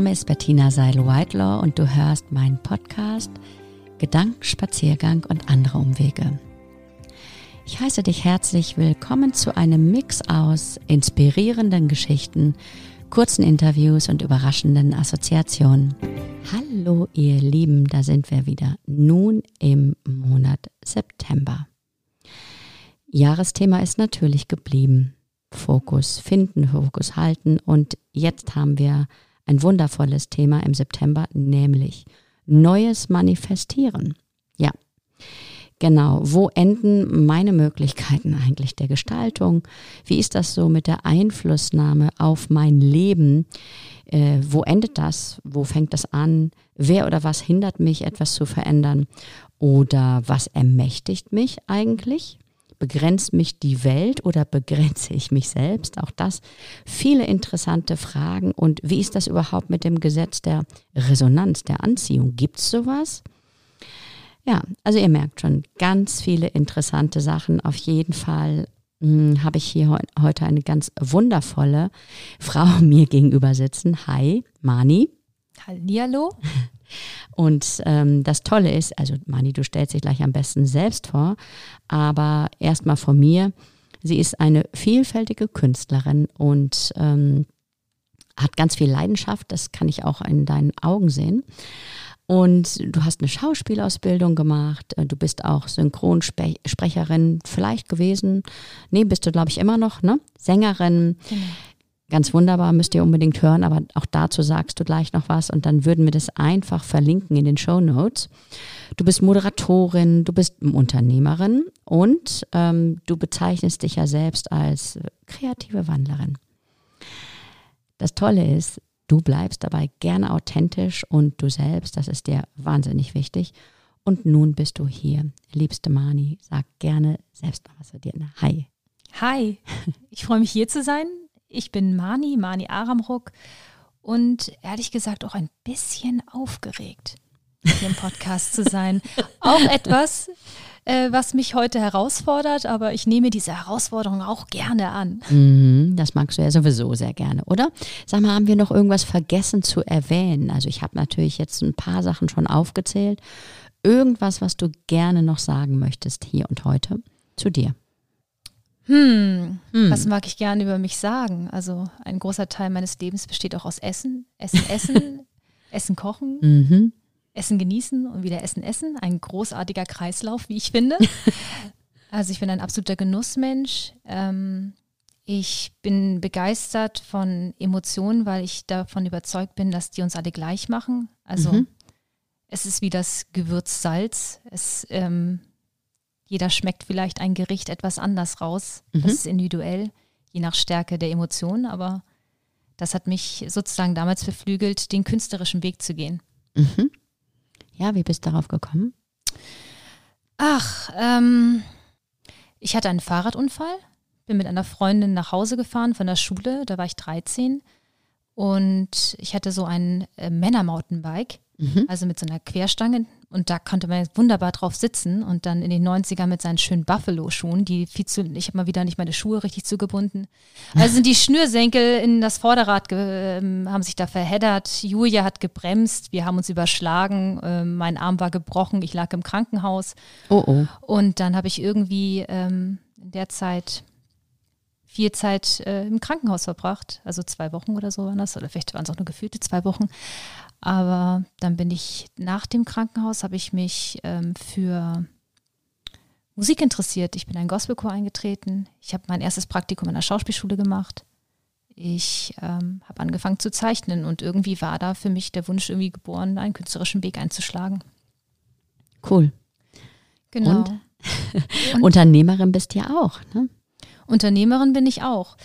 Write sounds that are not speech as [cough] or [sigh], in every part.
Name ist Bettina Seil-Whitelaw und du hörst meinen Podcast Gedankenspaziergang und andere Umwege. Ich heiße dich herzlich willkommen zu einem Mix aus inspirierenden Geschichten, kurzen Interviews und überraschenden Assoziationen. Hallo ihr Lieben, da sind wir wieder nun im Monat September. Jahresthema ist natürlich geblieben. Fokus finden, Fokus halten und jetzt haben wir ein wundervolles Thema im September, nämlich Neues manifestieren. Ja, genau. Wo enden meine Möglichkeiten eigentlich der Gestaltung? Wie ist das so mit der Einflussnahme auf mein Leben? Äh, wo endet das? Wo fängt das an? Wer oder was hindert mich, etwas zu verändern? Oder was ermächtigt mich eigentlich? Begrenzt mich die Welt oder begrenze ich mich selbst? Auch das viele interessante Fragen. Und wie ist das überhaupt mit dem Gesetz der Resonanz, der Anziehung? Gibt es sowas? Ja, also ihr merkt schon ganz viele interessante Sachen. Auf jeden Fall hm, habe ich hier heute eine ganz wundervolle Frau [laughs] mir gegenüber sitzen. Hi, Mani. Hallihallo. [laughs] Und ähm, das Tolle ist, also Mani, du stellst dich gleich am besten selbst vor, aber erstmal von mir, sie ist eine vielfältige Künstlerin und ähm, hat ganz viel Leidenschaft, das kann ich auch in deinen Augen sehen. Und du hast eine Schauspielausbildung gemacht, du bist auch Synchronsprecherin vielleicht gewesen. Nee, bist du, glaube ich, immer noch, ne? Sängerin. Genau. Ganz wunderbar, müsst ihr unbedingt hören, aber auch dazu sagst du gleich noch was und dann würden wir das einfach verlinken in den Show Notes. Du bist Moderatorin, du bist Unternehmerin und ähm, du bezeichnest dich ja selbst als kreative Wandlerin. Das Tolle ist, du bleibst dabei gerne authentisch und du selbst, das ist dir wahnsinnig wichtig. Und nun bist du hier. Liebste Mani, sag gerne selbst noch was zu dir. Hi. Hi, ich freue mich hier zu sein. Ich bin Mani, Mani Aramruck und ehrlich gesagt auch ein bisschen aufgeregt, hier im Podcast zu sein. [laughs] Auch etwas, äh, was mich heute herausfordert, aber ich nehme diese Herausforderung auch gerne an. Mhm, das magst du ja sowieso sehr gerne, oder? Sag mal, haben wir noch irgendwas vergessen zu erwähnen? Also ich habe natürlich jetzt ein paar Sachen schon aufgezählt. Irgendwas, was du gerne noch sagen möchtest hier und heute zu dir. Hm, hm, was mag ich gerne über mich sagen? Also ein großer Teil meines Lebens besteht auch aus Essen, Essen, Essen, [laughs] Essen kochen, mhm. Essen genießen und wieder Essen, Essen. Ein großartiger Kreislauf, wie ich finde. [laughs] also ich bin ein absoluter Genussmensch. Ähm, ich bin begeistert von Emotionen, weil ich davon überzeugt bin, dass die uns alle gleich machen. Also mhm. es ist wie das Gewürz Salz. Es ähm, jeder schmeckt vielleicht ein Gericht etwas anders raus. Mhm. Das ist individuell, je nach Stärke der Emotionen, aber das hat mich sozusagen damals beflügelt, den künstlerischen Weg zu gehen. Mhm. Ja, wie bist du darauf gekommen? Ach, ähm, ich hatte einen Fahrradunfall, bin mit einer Freundin nach Hause gefahren von der Schule, da war ich 13 und ich hatte so ein äh, Männer-Mountainbike, mhm. also mit so einer Querstange und da konnte man wunderbar drauf sitzen und dann in den 90ern mit seinen schönen Buffalo-Schuhen, die viel zu, ich habe mal wieder nicht meine Schuhe richtig zugebunden. Also sind die Schnürsenkel in das Vorderrad, äh, haben sich da verheddert. Julia hat gebremst, wir haben uns überschlagen, äh, mein Arm war gebrochen, ich lag im Krankenhaus. Oh oh. Und dann habe ich irgendwie ähm, in der Zeit viel Zeit äh, im Krankenhaus verbracht, also zwei Wochen oder so waren das, oder vielleicht waren es auch nur gefühlte zwei Wochen. Aber dann bin ich nach dem Krankenhaus, habe ich mich ähm, für Musik interessiert. Ich bin in einen Gospelchor eingetreten. Ich habe mein erstes Praktikum in der Schauspielschule gemacht. Ich ähm, habe angefangen zu zeichnen und irgendwie war da für mich der Wunsch irgendwie geboren, einen künstlerischen Weg einzuschlagen. Cool. Genau. Und? Und [laughs] Unternehmerin bist du ja auch, ne? Unternehmerin bin ich auch.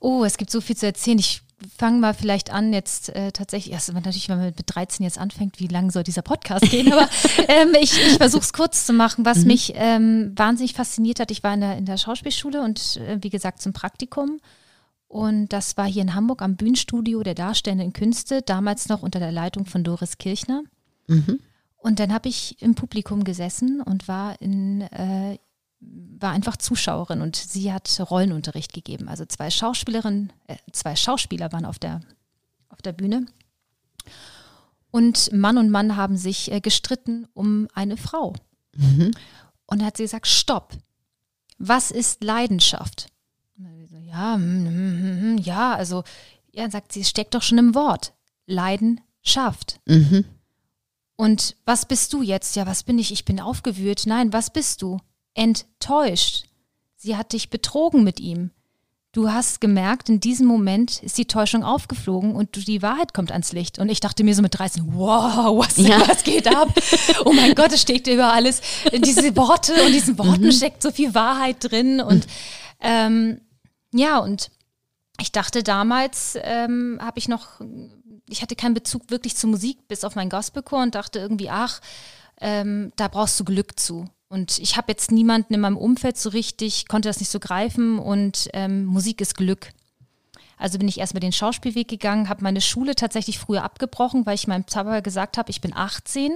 Oh, es gibt so viel zu erzählen. Ich fangen mal vielleicht an, jetzt äh, tatsächlich, erst natürlich, wenn man mit 13 jetzt anfängt, wie lange soll dieser Podcast gehen? Aber [laughs] ähm, ich, ich versuche es kurz zu machen. Was mhm. mich ähm, wahnsinnig fasziniert hat, ich war in der, in der Schauspielschule und äh, wie gesagt zum Praktikum. Und das war hier in Hamburg am Bühnenstudio der Darstellenden Künste, damals noch unter der Leitung von Doris Kirchner. Mhm. Und dann habe ich im Publikum gesessen und war in äh, war einfach Zuschauerin und sie hat Rollenunterricht gegeben. Also zwei Schauspielerinnen, äh, zwei Schauspieler waren auf der, auf der Bühne. Und Mann und Mann haben sich äh, gestritten um eine Frau. Mhm. Und da hat sie gesagt, stopp. Was ist Leidenschaft? Ja, hm, hm, ja, also, ja, sagt sie, steckt doch schon im Wort. Leidenschaft. Mhm. Und was bist du jetzt? Ja, was bin ich? Ich bin aufgewühlt. Nein, was bist du? Enttäuscht. Sie hat dich betrogen mit ihm. Du hast gemerkt, in diesem Moment ist die Täuschung aufgeflogen und die Wahrheit kommt ans Licht. Und ich dachte mir so mit 13, wow, was, ja. was geht ab? Oh mein Gott, es steckt über alles. Diese Worte und diesen Worten mhm. steckt so viel Wahrheit drin. Und ähm, ja, und ich dachte damals, ähm, habe ich noch ich hatte keinen Bezug wirklich zu Musik, bis auf mein Gospelchor und dachte irgendwie, ach, ähm, da brauchst du Glück zu. Und ich habe jetzt niemanden in meinem Umfeld so richtig, konnte das nicht so greifen und ähm, Musik ist Glück. Also bin ich erstmal den Schauspielweg gegangen, habe meine Schule tatsächlich früher abgebrochen, weil ich meinem Papa gesagt habe, ich bin 18,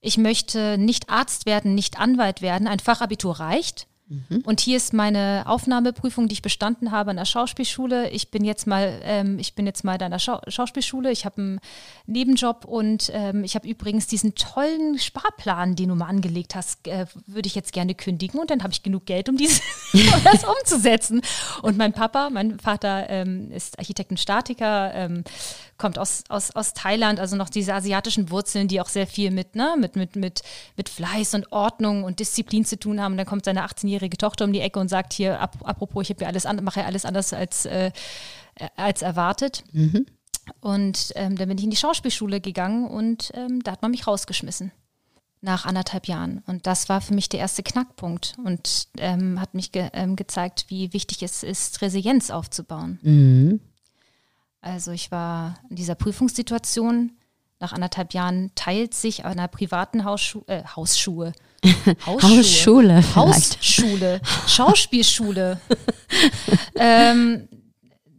ich möchte nicht Arzt werden, nicht Anwalt werden, ein Fachabitur reicht. Mhm. Und hier ist meine Aufnahmeprüfung, die ich bestanden habe an der Schauspielschule. Ich bin jetzt mal, ähm, ich bin jetzt mal an der Schau Schauspielschule. Ich habe einen Nebenjob und ähm, ich habe übrigens diesen tollen Sparplan, den du mal angelegt hast, äh, würde ich jetzt gerne kündigen. Und dann habe ich genug Geld, um, dies, [laughs] um das umzusetzen. Und mein Papa, mein Vater ähm, ist Architekt und Statiker, ähm, kommt aus, aus, aus Thailand, also noch diese asiatischen Wurzeln, die auch sehr viel mit, ne, mit, mit, mit, mit Fleiß und Ordnung und Disziplin zu tun haben. Und dann kommt seine 18-jährige Tochter um die Ecke und sagt hier, ap apropos, ich habe ja alles an, mache ja alles anders als, äh, als erwartet. Mhm. Und ähm, dann bin ich in die Schauspielschule gegangen und ähm, da hat man mich rausgeschmissen nach anderthalb Jahren. Und das war für mich der erste Knackpunkt und ähm, hat mich ge ähm, gezeigt, wie wichtig es ist, Resilienz aufzubauen. Mhm. Also ich war in dieser Prüfungssituation. Nach anderthalb Jahren teilt sich an einer privaten Hausschu äh, Hausschuhe. [laughs] Hausschule. Hausschule. Schauspielschule. [laughs] ähm,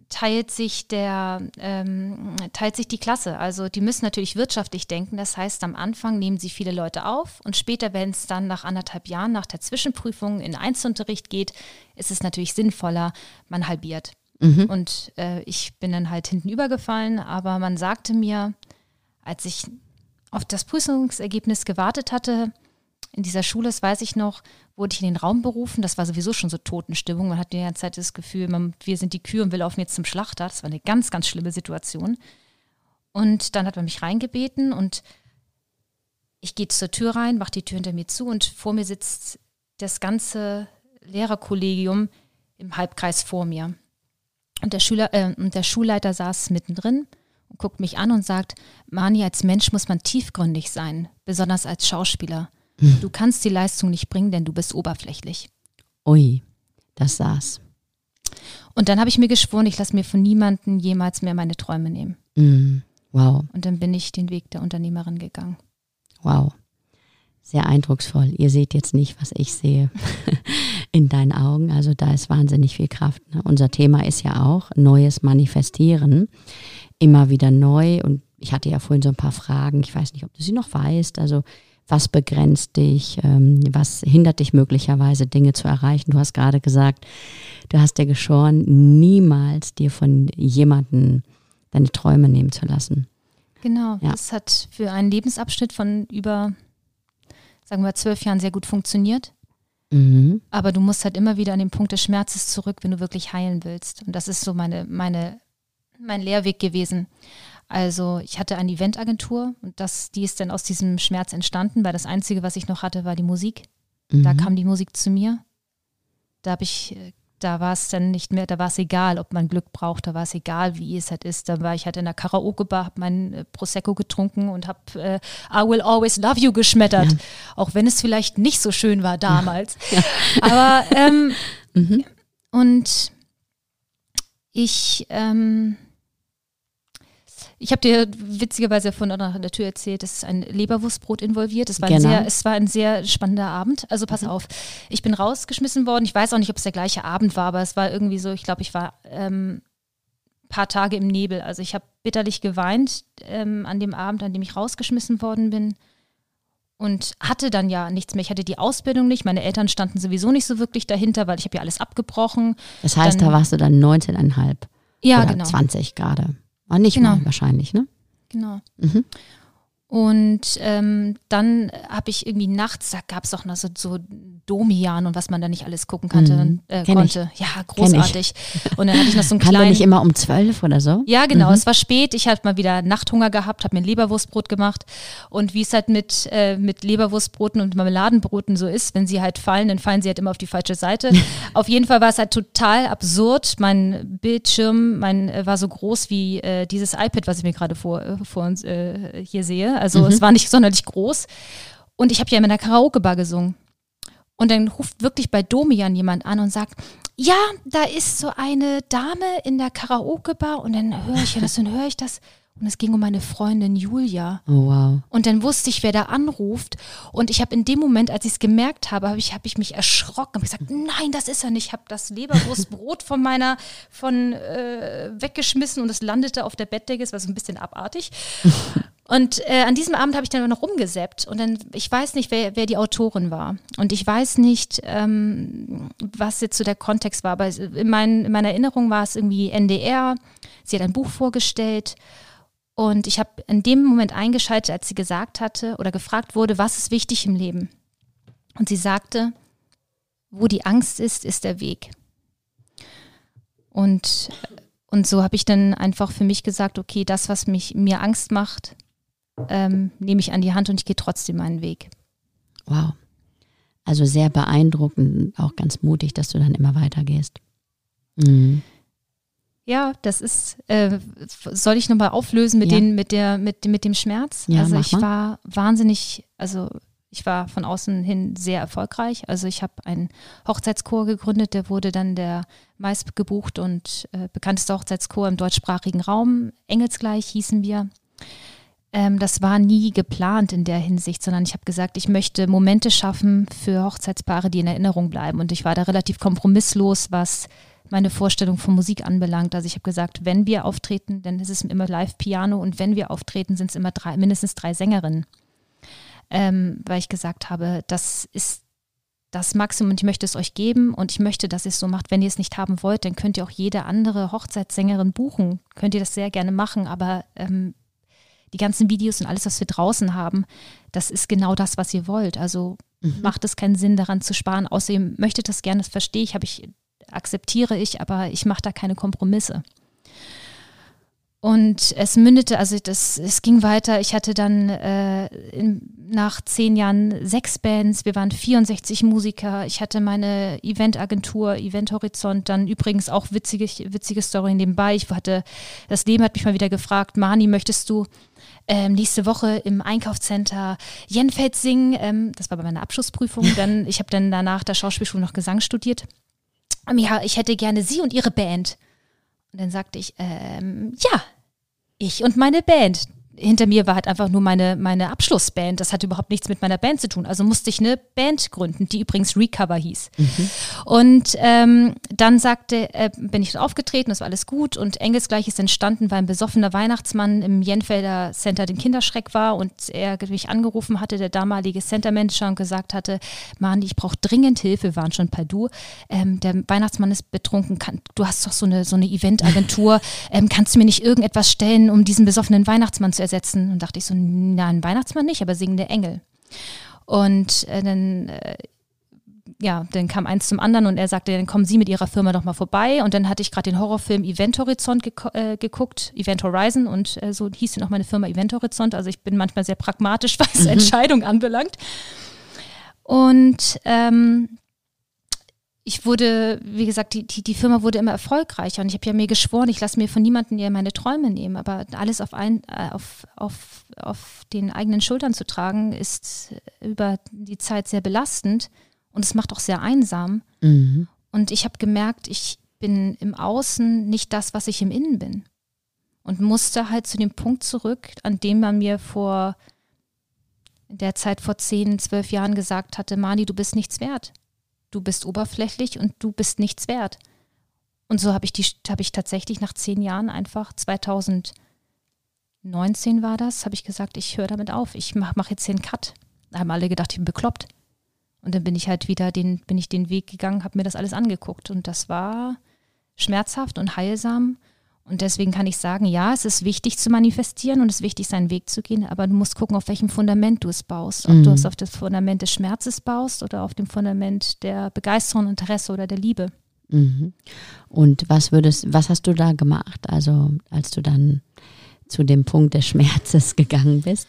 teilt sich der, ähm, teilt sich die Klasse. Also die müssen natürlich wirtschaftlich denken. Das heißt, am Anfang nehmen sie viele Leute auf und später, wenn es dann nach anderthalb Jahren nach der Zwischenprüfung in Einzelunterricht geht, ist es natürlich sinnvoller, man halbiert. Mhm. Und äh, ich bin dann halt hinten übergefallen, aber man sagte mir, als ich auf das Prüfungsergebnis gewartet hatte, in dieser Schule, das weiß ich noch, wurde ich in den Raum berufen. Das war sowieso schon so Totenstimmung. Man hat die ganze Zeit das Gefühl, man, wir sind die Kühe und wir laufen jetzt zum Schlachter. Das war eine ganz, ganz schlimme Situation. Und dann hat man mich reingebeten und ich gehe zur Tür rein, mache die Tür hinter mir zu und vor mir sitzt das ganze Lehrerkollegium im Halbkreis vor mir. Und der, Schüler, äh, und der Schulleiter saß mittendrin und guckt mich an und sagt, Mani, als Mensch muss man tiefgründig sein, besonders als Schauspieler. Hm. Du kannst die Leistung nicht bringen, denn du bist oberflächlich. Ui, das saß. Und dann habe ich mir geschworen, ich lasse mir von niemandem jemals mehr meine Träume nehmen. Mm, wow. Und dann bin ich den Weg der Unternehmerin gegangen. Wow. Sehr eindrucksvoll. Ihr seht jetzt nicht, was ich sehe. [laughs] in deinen Augen. Also da ist wahnsinnig viel Kraft. Ne? Unser Thema ist ja auch neues Manifestieren. Immer wieder neu. Und ich hatte ja vorhin so ein paar Fragen. Ich weiß nicht, ob du sie noch weißt. Also was begrenzt dich? Ähm, was hindert dich möglicherweise, Dinge zu erreichen? Du hast gerade gesagt, du hast dir geschoren, niemals dir von jemandem deine Träume nehmen zu lassen. Genau, ja. das hat für einen Lebensabschnitt von über, sagen wir, zwölf Jahren sehr gut funktioniert. Mhm. Aber du musst halt immer wieder an den Punkt des Schmerzes zurück, wenn du wirklich heilen willst. Und das ist so meine, meine, mein Lehrweg gewesen. Also ich hatte eine Eventagentur und das, die ist dann aus diesem Schmerz entstanden, weil das Einzige, was ich noch hatte, war die Musik. Mhm. Da kam die Musik zu mir. Da habe ich äh, da war es dann nicht mehr, da war es egal, ob man Glück braucht, da war es egal, wie es halt ist. Da war ich halt in der Karaoke-Bar, habe mein äh, Prosecco getrunken und habe äh, I Will Always Love You geschmettert, ja. auch wenn es vielleicht nicht so schön war damals. [laughs] Ja. Aber ähm, mhm. und ich ähm, ich habe dir witzigerweise von nach der Tür erzählt, es ist ein Leberwurstbrot involviert. Es war, genau. ein sehr, es war ein sehr spannender Abend. Also pass mhm. auf, ich bin rausgeschmissen worden. Ich weiß auch nicht, ob es der gleiche Abend war, aber es war irgendwie so, ich glaube, ich war ähm, paar Tage im Nebel. Also ich habe bitterlich geweint ähm, an dem Abend, an dem ich rausgeschmissen worden bin. Und hatte dann ja nichts mehr. Ich hatte die Ausbildung nicht. Meine Eltern standen sowieso nicht so wirklich dahinter, weil ich habe ja alles abgebrochen. Das heißt, dann, da warst du dann 19,5. Ja, oder genau. 20 gerade. Aber nicht genau. mal wahrscheinlich, ne? Genau. Mhm. Und ähm, dann habe ich irgendwie nachts, da gab es auch noch so, so Domian und was man da nicht alles gucken kannte, mhm. äh, konnte. Ich. Ja, großartig. Und dann hatte ich noch so einen [laughs] kleinen. nicht immer um zwölf oder so? Ja, genau. Mhm. Es war spät. Ich hatte mal wieder Nachthunger gehabt, habe mir ein Leberwurstbrot gemacht. Und wie es halt mit, äh, mit Leberwurstbroten und Marmeladenbroten so ist, wenn sie halt fallen, dann fallen sie halt immer auf die falsche Seite. [laughs] auf jeden Fall war es halt total absurd. Mein Bildschirm mein, äh, war so groß wie äh, dieses iPad, was ich mir gerade vor, äh, vor uns äh, hier sehe. Also mhm. es war nicht sonderlich groß. Und ich habe ja immer in der Karaoke-Bar gesungen. Und dann ruft wirklich bei Domian jemand an und sagt, ja, da ist so eine Dame in der Karaoke-Bar und dann höre ich das und höre ich das. Und es ging um meine Freundin Julia. Oh, wow. Und dann wusste ich, wer da anruft. Und ich habe in dem Moment, als ich es gemerkt habe, habe ich, hab ich mich erschrocken. Habe gesagt, nein, das ist er nicht. Ich habe das Leberwurstbrot von meiner, von äh, weggeschmissen und es landete auf der Bettdecke. Es war so ein bisschen abartig. [laughs] Und äh, an diesem Abend habe ich dann noch rumgesäppt und dann, ich weiß nicht, wer, wer die Autorin war. Und ich weiß nicht, ähm, was jetzt so der Kontext war, aber in, mein, in meiner Erinnerung war es irgendwie NDR. Sie hat ein Buch vorgestellt und ich habe in dem Moment eingeschaltet, als sie gesagt hatte oder gefragt wurde, was ist wichtig im Leben. Und sie sagte, wo die Angst ist, ist der Weg. Und, und so habe ich dann einfach für mich gesagt, okay, das, was mich, mir Angst macht, ähm, nehme ich an die Hand und ich gehe trotzdem meinen Weg. Wow. Also sehr beeindruckend, auch ganz mutig, dass du dann immer weitergehst. Mhm. Ja, das ist, äh, soll ich nochmal auflösen mit, ja. den, mit, der, mit, mit dem Schmerz? Ja, also ich mal. war wahnsinnig, also ich war von außen hin sehr erfolgreich. Also ich habe einen Hochzeitschor gegründet, der wurde dann der meistgebucht und äh, bekannteste Hochzeitschor im deutschsprachigen Raum. Engelsgleich hießen wir. Ähm, das war nie geplant in der Hinsicht, sondern ich habe gesagt, ich möchte Momente schaffen für Hochzeitspaare, die in Erinnerung bleiben. Und ich war da relativ kompromisslos, was meine Vorstellung von Musik anbelangt. Also ich habe gesagt, wenn wir auftreten, dann ist es immer Live-Piano und wenn wir auftreten, sind es immer drei, mindestens drei Sängerinnen. Ähm, weil ich gesagt habe, das ist das Maximum und ich möchte es euch geben und ich möchte, dass ihr es so macht. Wenn ihr es nicht haben wollt, dann könnt ihr auch jede andere Hochzeitssängerin buchen. Könnt ihr das sehr gerne machen, aber ähm, die ganzen Videos und alles, was wir draußen haben, das ist genau das, was ihr wollt. Also mhm. macht es keinen Sinn, daran zu sparen. Außerdem möchtet das gerne, das verstehe ich, habe ich, akzeptiere ich, aber ich mache da keine Kompromisse. Und es mündete, also das, es ging weiter. Ich hatte dann äh, in, nach zehn Jahren sechs Bands, wir waren 64 Musiker. Ich hatte meine Eventagentur, Event Horizont, dann übrigens auch witzige, witzige Story nebenbei. Ich hatte, das Leben hat mich mal wieder gefragt, Mani, möchtest du ähm, nächste Woche im Einkaufscenter Jenfeld singen? Ähm, das war bei meiner Abschlussprüfung. [laughs] Dann, ich habe dann danach der Schauspielschule noch Gesang studiert. Ja, ich hätte gerne Sie und Ihre Band. Und dann sagte ich, ähm, ja, ich und meine Band hinter mir war halt einfach nur meine, meine Abschlussband. Das hatte überhaupt nichts mit meiner Band zu tun. Also musste ich eine Band gründen, die übrigens Recover hieß. Mhm. Und ähm, dann sagte, äh, bin ich aufgetreten, das war alles gut und Engelsgleich ist entstanden, weil ein besoffener Weihnachtsmann im Jenfelder Center den Kinderschreck war und er mich angerufen hatte, der damalige Center-Manager und gesagt hatte, Mann, ich brauche dringend Hilfe, wir waren schon per Du. Ähm, der Weihnachtsmann ist betrunken, kann, du hast doch so eine, so eine Eventagentur, [laughs] ähm, kannst du mir nicht irgendetwas stellen, um diesen besoffenen Weihnachtsmann zu ersetzen. Und dachte ich so, na, ein Weihnachtsmann nicht, aber singende Engel. Und äh, dann, äh, ja, dann kam eins zum anderen und er sagte, dann kommen Sie mit Ihrer Firma doch mal vorbei. Und dann hatte ich gerade den Horrorfilm Event Horizont gek äh, geguckt, Event Horizon und äh, so hieß ja noch meine Firma Event Horizont. Also ich bin manchmal sehr pragmatisch, [laughs] was mhm. Entscheidungen anbelangt. Und ähm, ich wurde, wie gesagt, die, die, die Firma wurde immer erfolgreicher und ich habe ja mir geschworen, ich lasse mir von niemandem ja meine Träume nehmen, aber alles auf, ein, äh, auf, auf, auf den eigenen Schultern zu tragen, ist über die Zeit sehr belastend und es macht auch sehr einsam. Mhm. Und ich habe gemerkt, ich bin im Außen nicht das, was ich im Innen bin. Und musste halt zu dem Punkt zurück, an dem man mir vor der Zeit vor zehn, zwölf Jahren gesagt hatte, Mani, du bist nichts wert du bist oberflächlich und du bist nichts wert. Und so habe ich die, habe ich tatsächlich nach zehn Jahren einfach 2019 war das, habe ich gesagt, ich höre damit auf. Ich mache mach jetzt einen Cut. Da haben alle gedacht, ich bin bekloppt. Und dann bin ich halt wieder den, bin ich den Weg gegangen, habe mir das alles angeguckt. Und das war schmerzhaft und heilsam. Und deswegen kann ich sagen, ja, es ist wichtig zu manifestieren und es ist wichtig, seinen Weg zu gehen, aber du musst gucken, auf welchem Fundament du es baust. Ob mhm. du es auf das Fundament des Schmerzes baust oder auf dem Fundament der Begeisterung, Interesse oder der Liebe. Mhm. Und was würdest, was hast du da gemacht, also als du dann zu dem Punkt des Schmerzes [laughs] gegangen bist?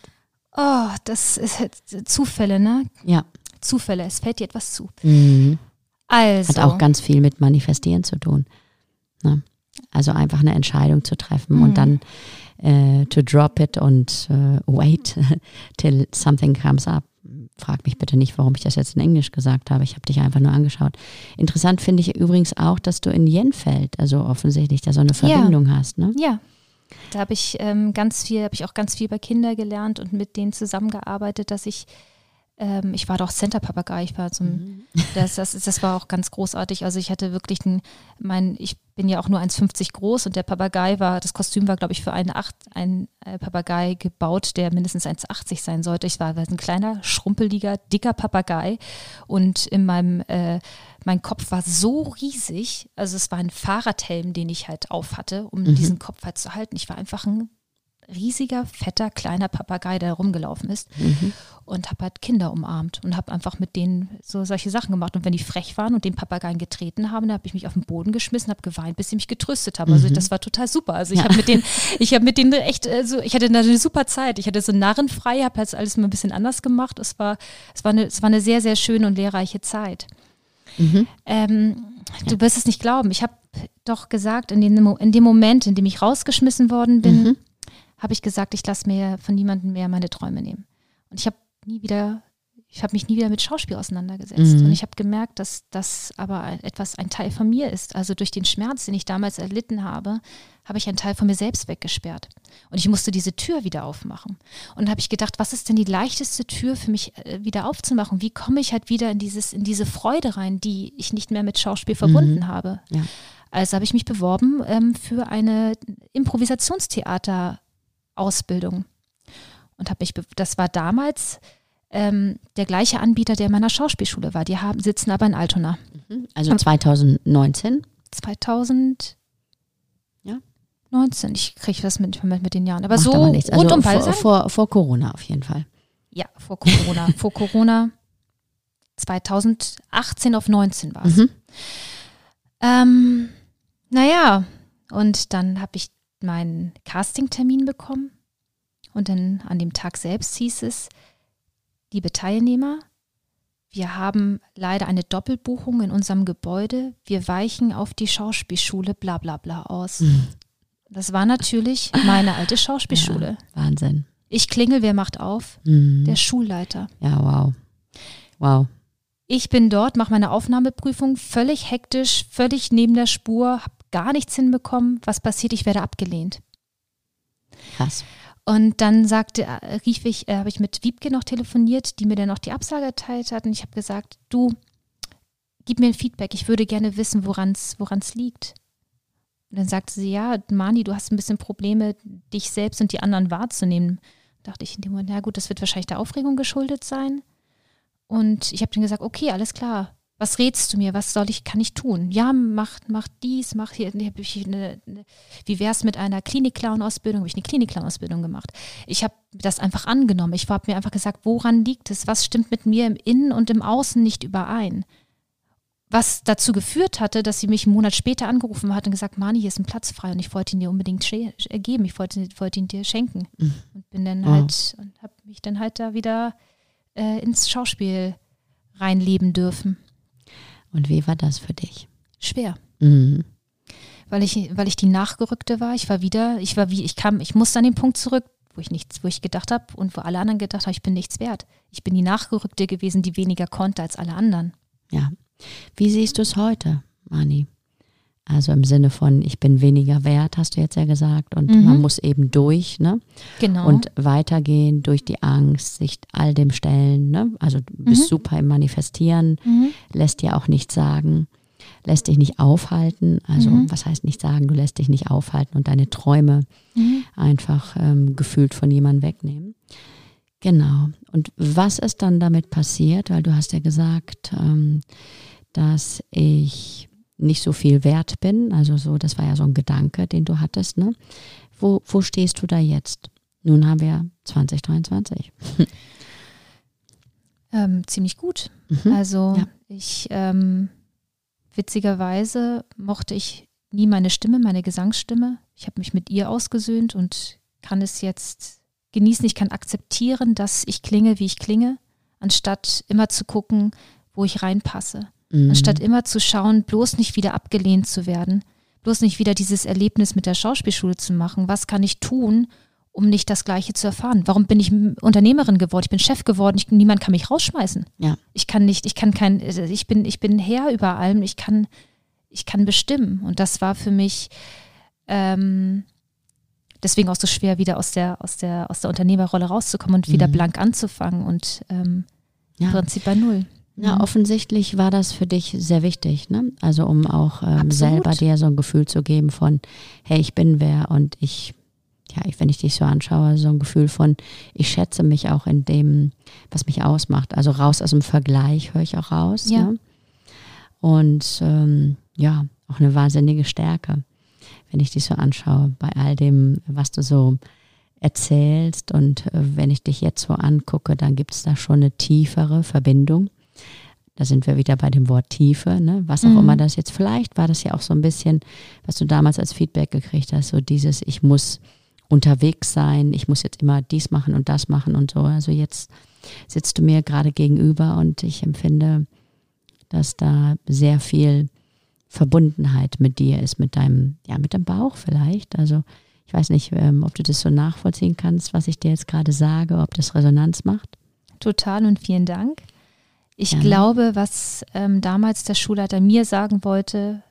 Oh, das ist Zufälle, ne? Ja. Zufälle, es fällt dir etwas zu. Mhm. Also. Hat auch ganz viel mit Manifestieren zu tun. Ne? Also einfach eine Entscheidung zu treffen mhm. und dann äh, to drop it und äh, wait [laughs] till something comes up. Frag mich bitte nicht, warum ich das jetzt in Englisch gesagt habe. Ich habe dich einfach nur angeschaut. Interessant finde ich übrigens auch, dass du in Jenfeld, also offensichtlich da so eine Verbindung ja. hast. Ne? Ja, da habe ich ähm, ganz viel, habe ich auch ganz viel bei Kindern gelernt und mit denen zusammengearbeitet, dass ich ähm, ich war doch Center-Papagei, ich war zum, mhm. das, das, das war auch ganz großartig. Also ich hatte wirklich ein, mein, ich bin ja auch nur 1,50 groß und der Papagei war, das Kostüm war, glaube ich, für einen Acht, ein äh, Papagei gebaut, der mindestens 1,80 sein sollte. Ich war ein kleiner, schrumpeliger, dicker Papagei und in meinem, äh, mein Kopf war so riesig, also es war ein Fahrradhelm, den ich halt auf hatte, um mhm. diesen Kopf halt zu halten. Ich war einfach ein riesiger, fetter, kleiner Papagei, der rumgelaufen ist mhm. und habe halt Kinder umarmt und habe einfach mit denen so solche Sachen gemacht. Und wenn die frech waren und den Papageien getreten haben, dann habe ich mich auf den Boden geschmissen, habe geweint, bis sie mich getröstet haben. Also mhm. das war total super. Also ich ja. habe mit denen, ich habe mit denen echt, also ich hatte eine super Zeit. Ich hatte so narrenfrei, habe jetzt alles mal ein bisschen anders gemacht. Es war, es war eine, es war eine sehr, sehr schöne und lehrreiche Zeit. Mhm. Ähm, ja. Du wirst es nicht glauben. Ich habe doch gesagt, in, den, in dem Moment, in dem ich rausgeschmissen worden bin, mhm habe ich gesagt, ich lasse mir von niemandem mehr meine Träume nehmen. Und ich habe nie wieder, ich habe mich nie wieder mit Schauspiel auseinandergesetzt. Mhm. Und ich habe gemerkt, dass das aber etwas, ein Teil von mir ist. Also durch den Schmerz, den ich damals erlitten habe, habe ich einen Teil von mir selbst weggesperrt. Und ich musste diese Tür wieder aufmachen. Und dann habe ich gedacht, was ist denn die leichteste Tür für mich äh, wieder aufzumachen? Wie komme ich halt wieder in, dieses, in diese Freude rein, die ich nicht mehr mit Schauspiel verbunden mhm. habe? Ja. Also habe ich mich beworben ähm, für eine Improvisationstheater- Ausbildung. Und habe mich, das war damals ähm, der gleiche Anbieter, der in meiner Schauspielschule war. Die haben, sitzen aber in Altona. Mhm. Also 2019? 2000. Ja. 19. Ich kriege das mit, mit, mit den Jahren. Aber Macht so aber nichts. Also rund um vor, vor, vor Corona auf jeden Fall. Ja, vor Corona. [laughs] vor Corona 2018 auf 19 war es. Mhm. Ähm, naja, und dann habe ich meinen Castingtermin bekommen und dann an dem Tag selbst hieß es, liebe Teilnehmer, wir haben leider eine Doppelbuchung in unserem Gebäude. Wir weichen auf die Schauspielschule bla bla bla aus. Mhm. Das war natürlich meine alte Schauspielschule. Ja, Wahnsinn. Ich klingel, wer macht auf? Mhm. Der Schulleiter. Ja, wow. Wow. Ich bin dort, mache meine Aufnahmeprüfung, völlig hektisch, völlig neben der Spur, habe gar nichts hinbekommen. Was passiert? Ich werde abgelehnt. Krass. Und dann sagte, äh, rief ich, äh, habe ich mit Wiebke noch telefoniert, die mir dann noch die Absage erteilt hat. Und ich habe gesagt, du, gib mir ein Feedback. Ich würde gerne wissen, woran es liegt. Und dann sagte sie, ja, Mani, du hast ein bisschen Probleme, dich selbst und die anderen wahrzunehmen. Da dachte ich in dem Moment, ja gut, das wird wahrscheinlich der Aufregung geschuldet sein. Und ich habe dann gesagt, okay, alles klar was rätst du mir? Was soll ich, kann ich tun? Ja, mach, mach dies, mach hier. Eine, eine, wie wäre es mit einer Klinik-Clown-Ausbildung? Habe ich eine Klinik-Clown-Ausbildung gemacht. Ich habe das einfach angenommen. Ich habe mir einfach gesagt, woran liegt es? Was stimmt mit mir im Innen und im Außen nicht überein? Was dazu geführt hatte, dass sie mich einen Monat später angerufen hat und gesagt, Mani, hier ist ein Platz frei und ich wollte ihn dir unbedingt geben. Ich wollte, wollte ihn dir schenken. Mhm. Und bin dann halt und habe mich dann halt da wieder äh, ins Schauspiel reinleben dürfen. Und wie war das für dich? Schwer. Mhm. Weil ich, weil ich die Nachgerückte war. Ich war wieder, ich war wie, ich kam, ich musste an den Punkt zurück, wo ich nichts, wo ich gedacht habe und wo alle anderen gedacht haben, ich bin nichts wert. Ich bin die Nachgerückte gewesen, die weniger konnte als alle anderen. Ja. Wie siehst du es heute, Mani? Also im Sinne von, ich bin weniger wert, hast du jetzt ja gesagt. Und mhm. man muss eben durch, ne? Genau. Und weitergehen durch die Angst, sich all dem stellen, ne? Also du bist mhm. super im Manifestieren, mhm. lässt dir auch nichts sagen, lässt dich nicht aufhalten. Also mhm. was heißt nicht sagen, du lässt dich nicht aufhalten und deine Träume mhm. einfach ähm, gefühlt von jemandem wegnehmen. Genau. Und was ist dann damit passiert? Weil du hast ja gesagt, ähm, dass ich nicht so viel wert bin. Also so, das war ja so ein Gedanke, den du hattest. Ne? Wo, wo stehst du da jetzt? Nun haben wir 2023. [laughs] ähm, ziemlich gut. Mhm. Also ja. ich ähm, witzigerweise mochte ich nie meine Stimme, meine Gesangsstimme. Ich habe mich mit ihr ausgesöhnt und kann es jetzt genießen. Ich kann akzeptieren, dass ich klinge, wie ich klinge, anstatt immer zu gucken, wo ich reinpasse. Mhm. Anstatt immer zu schauen, bloß nicht wieder abgelehnt zu werden, bloß nicht wieder dieses Erlebnis mit der Schauspielschule zu machen. Was kann ich tun, um nicht das Gleiche zu erfahren? Warum bin ich Unternehmerin geworden? Ich bin Chef geworden. Ich, niemand kann mich rausschmeißen. Ja. Ich kann nicht, ich kann kein, ich bin, ich bin Herr über allem. Ich kann, ich kann bestimmen. Und das war für mich ähm, deswegen auch so schwer, wieder aus der, aus der, aus der Unternehmerrolle rauszukommen und wieder mhm. blank anzufangen und ähm, ja. im Prinzip bei Null. Ja, mhm. offensichtlich war das für dich sehr wichtig, ne? Also um auch ähm, selber dir so ein Gefühl zu geben von, hey, ich bin wer und ich, ja, ich, wenn ich dich so anschaue, so ein Gefühl von, ich schätze mich auch in dem, was mich ausmacht. Also raus aus dem Vergleich höre ich auch raus. Ja. Ne? Und ähm, ja, auch eine wahnsinnige Stärke, wenn ich dich so anschaue, bei all dem, was du so erzählst. Und äh, wenn ich dich jetzt so angucke, dann gibt es da schon eine tiefere Verbindung da sind wir wieder bei dem Wort Tiefe, ne? was auch mhm. immer das jetzt, vielleicht war das ja auch so ein bisschen, was du damals als Feedback gekriegt hast, so dieses, ich muss unterwegs sein, ich muss jetzt immer dies machen und das machen und so. Also jetzt sitzt du mir gerade gegenüber und ich empfinde, dass da sehr viel Verbundenheit mit dir ist, mit deinem, ja, mit deinem Bauch vielleicht. Also ich weiß nicht, ähm, ob du das so nachvollziehen kannst, was ich dir jetzt gerade sage, ob das Resonanz macht. Total und vielen Dank. Ich ja. glaube, was ähm, damals der Schulleiter mir sagen wollte,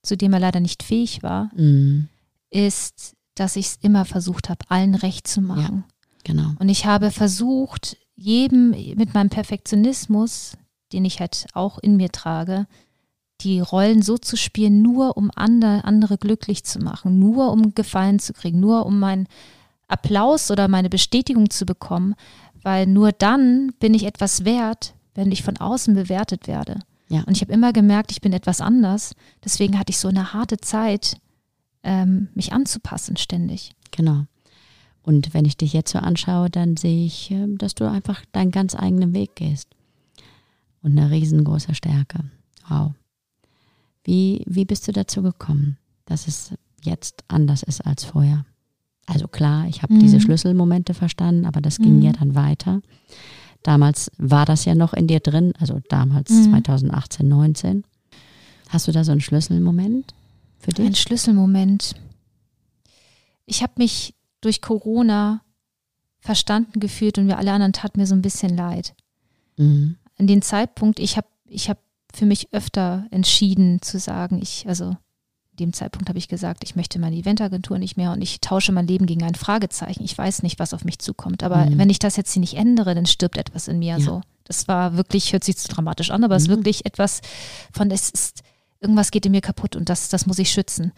zu dem er leider nicht fähig war, mhm. ist, dass ich es immer versucht habe, allen recht zu machen. Ja, genau. Und ich habe versucht, jedem mit meinem Perfektionismus, den ich halt auch in mir trage, die Rollen so zu spielen, nur um andere, andere glücklich zu machen, nur um Gefallen zu kriegen, nur um meinen Applaus oder meine Bestätigung zu bekommen, weil nur dann bin ich etwas wert, wenn ich von außen bewertet werde. Ja. Und ich habe immer gemerkt, ich bin etwas anders. Deswegen hatte ich so eine harte Zeit, ähm, mich anzupassen ständig. Genau. Und wenn ich dich jetzt so anschaue, dann sehe ich, ähm, dass du einfach deinen ganz eigenen Weg gehst. Und eine riesengroße Stärke. Wow. Wie, wie bist du dazu gekommen, dass es jetzt anders ist als vorher? Also klar, ich habe mhm. diese Schlüsselmomente verstanden, aber das ging mhm. ja dann weiter. Damals war das ja noch in dir drin, also damals mhm. 2018, 19. Hast du da so einen Schlüsselmoment für dich? Ein Schlüsselmoment. Ich habe mich durch Corona verstanden gefühlt und wir alle anderen taten mir so ein bisschen leid. Mhm. An den Zeitpunkt, ich habe ich hab für mich öfter entschieden zu sagen, ich, also dem Zeitpunkt habe ich gesagt, ich möchte meine Eventagentur nicht mehr und ich tausche mein Leben gegen ein Fragezeichen. Ich weiß nicht, was auf mich zukommt. Aber mhm. wenn ich das jetzt hier nicht ändere, dann stirbt etwas in mir. Ja. So, das war wirklich, hört sich zu dramatisch an, aber es mhm. ist wirklich etwas von, es ist, irgendwas geht in mir kaputt und das, das muss ich schützen.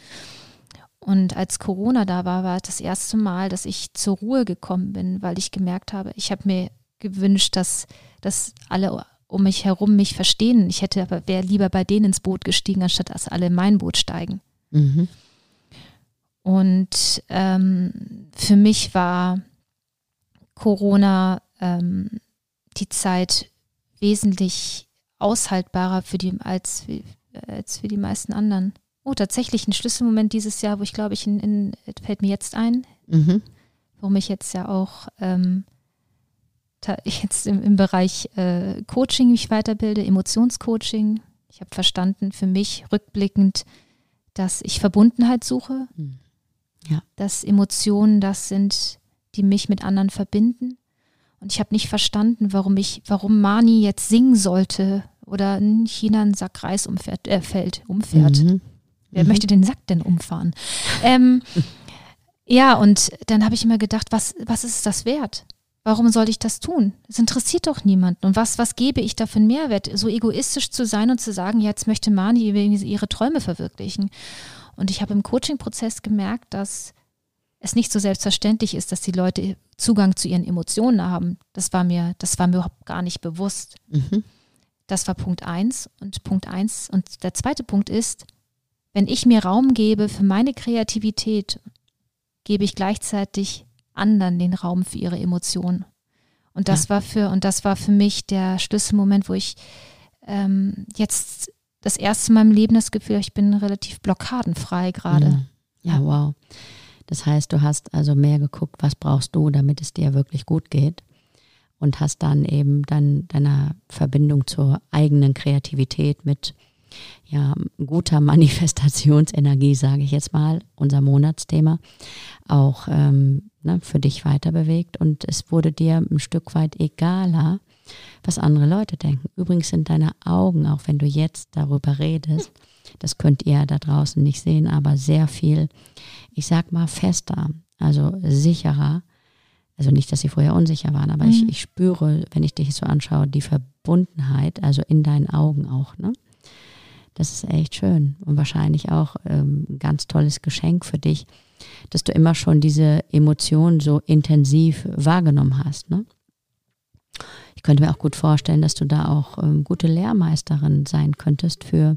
Und als Corona da war, war das erste Mal, dass ich zur Ruhe gekommen bin, weil ich gemerkt habe, ich habe mir gewünscht, dass, dass alle um mich herum mich verstehen. Ich hätte aber wäre lieber bei denen ins Boot gestiegen, anstatt dass alle in mein Boot steigen. Mhm. Und ähm, für mich war Corona ähm, die Zeit wesentlich aushaltbarer für die, als, als für die meisten anderen. Oh, tatsächlich ein Schlüsselmoment dieses Jahr, wo ich glaube, ich in, in, fällt mir jetzt ein, mhm. warum ich jetzt ja auch ähm, [laughs] jetzt im, im Bereich äh, Coaching mich weiterbilde, Emotionscoaching. Ich habe verstanden für mich rückblickend, dass ich Verbundenheit suche, hm. ja. dass Emotionen das sind, die mich mit anderen verbinden. Und ich habe nicht verstanden, warum ich, warum Mani jetzt singen sollte oder in China einen Sack Reis umfährt, äh, fällt, umfährt. Mhm. Wer mhm. möchte den Sack denn umfahren? ähm, [laughs] ja, und dann habe ich immer gedacht, was, was ist das wert? Warum soll ich das tun? Es interessiert doch niemanden. Und was, was gebe ich da für einen Mehrwert? So egoistisch zu sein und zu sagen, jetzt möchte Mani ihre Träume verwirklichen. Und ich habe im Coaching-Prozess gemerkt, dass es nicht so selbstverständlich ist, dass die Leute Zugang zu ihren Emotionen haben. Das war mir, das war mir überhaupt gar nicht bewusst. Mhm. Das war Punkt eins. Und Punkt eins und der zweite Punkt ist, wenn ich mir Raum gebe für meine Kreativität, gebe ich gleichzeitig anderen den Raum für ihre Emotionen. Und das ja. war für, und das war für mich der Schlüsselmoment, wo ich ähm, jetzt das erste Mal im Leben das Gefühl, ich bin relativ blockadenfrei gerade. Mhm. Ja, wow. Das heißt, du hast also mehr geguckt, was brauchst du, damit es dir wirklich gut geht und hast dann eben dann deiner Verbindung zur eigenen Kreativität mit ja, guter [laughs] Manifestationsenergie, sage ich jetzt mal, unser Monatsthema, auch ähm, ne, für dich weiter bewegt und es wurde dir ein Stück weit egaler, was andere Leute denken. Übrigens sind deine Augen, auch wenn du jetzt darüber redest, das könnt ihr da draußen nicht sehen, aber sehr viel, ich sag mal, fester, also sicherer. Also nicht, dass sie vorher unsicher waren, aber mhm. ich, ich spüre, wenn ich dich so anschaue, die Verbundenheit, also in deinen Augen auch, ne? Das ist echt schön und wahrscheinlich auch ähm, ein ganz tolles Geschenk für dich, dass du immer schon diese Emotionen so intensiv wahrgenommen hast. Ne? Ich könnte mir auch gut vorstellen, dass du da auch ähm, gute Lehrmeisterin sein könntest für,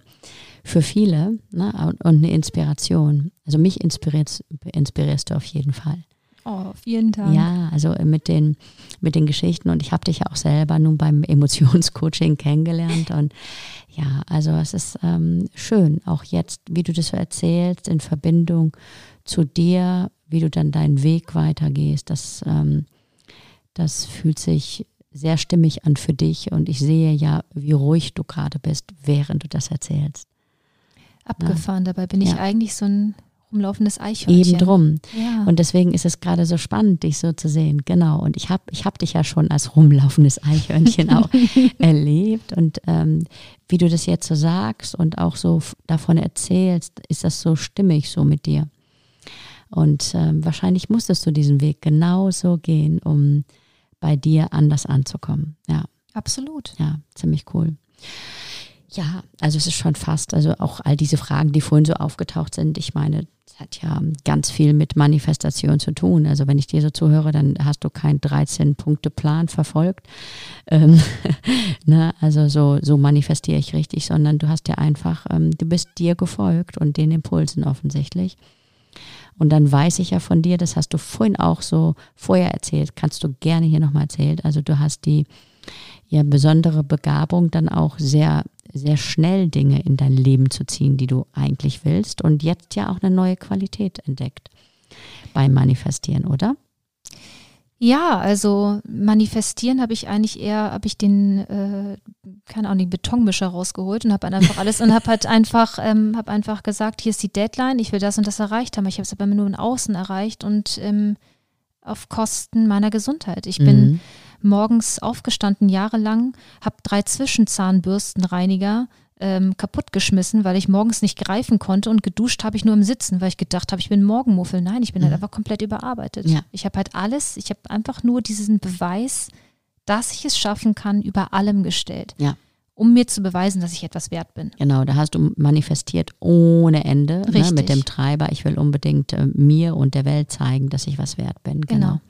für viele ne? und, und eine Inspiration. Also mich inspirierst, inspirierst du auf jeden Fall. Oh, vielen Dank. Ja, also mit den, mit den Geschichten und ich habe dich ja auch selber nun beim [laughs] Emotionscoaching kennengelernt und ja, also es ist ähm, schön, auch jetzt, wie du das so erzählst, in Verbindung zu dir, wie du dann deinen Weg weitergehst, das, ähm, das fühlt sich sehr stimmig an für dich und ich sehe ja, wie ruhig du gerade bist, während du das erzählst. Abgefahren, ja. dabei bin ich ja. eigentlich so ein rumlaufendes Eichhörnchen. Eben drum. Ja. Und deswegen ist es gerade so spannend, dich so zu sehen. Genau. Und ich habe ich hab dich ja schon als rumlaufendes Eichhörnchen [laughs] auch erlebt. Und ähm, wie du das jetzt so sagst und auch so davon erzählst, ist das so stimmig so mit dir. Und ähm, wahrscheinlich musstest du diesen Weg genauso gehen, um bei dir anders anzukommen. Ja. Absolut. Ja, ziemlich cool. Ja, also es ist schon fast, also auch all diese Fragen, die vorhin so aufgetaucht sind, ich meine, hat ja ganz viel mit Manifestation zu tun. Also wenn ich dir so zuhöre, dann hast du keinen 13-Punkte-Plan verfolgt. Ähm, [laughs] ne? Also so, so manifestiere ich richtig, sondern du hast ja einfach, ähm, du bist dir gefolgt und den Impulsen offensichtlich. Und dann weiß ich ja von dir, das hast du vorhin auch so vorher erzählt, kannst du gerne hier nochmal erzählt. Also du hast die ja besondere Begabung, dann auch sehr sehr schnell Dinge in dein Leben zu ziehen, die du eigentlich willst und jetzt ja auch eine neue Qualität entdeckt beim Manifestieren, oder? Ja, also manifestieren habe ich eigentlich eher, habe ich den, äh, keine Ahnung, den Betonmischer rausgeholt und habe einfach alles und habe halt einfach, [laughs] ähm, habe einfach gesagt, hier ist die Deadline, ich will das und das erreicht haben. Ich habe es aber nur in Außen erreicht und ähm, auf Kosten meiner Gesundheit. Ich bin mhm morgens aufgestanden, jahrelang, habe drei Zwischenzahnbürstenreiniger ähm, kaputtgeschmissen, weil ich morgens nicht greifen konnte und geduscht habe ich nur im Sitzen, weil ich gedacht habe, ich bin Morgenmuffel. Nein, ich bin halt mhm. halt einfach komplett überarbeitet. Ja. Ich habe halt alles, ich habe einfach nur diesen Beweis, dass ich es schaffen kann, über allem gestellt. Ja um mir zu beweisen, dass ich etwas wert bin. Genau, da hast du manifestiert ohne Ende ne, mit dem Treiber. Ich will unbedingt äh, mir und der Welt zeigen, dass ich was wert bin. Genau. genau.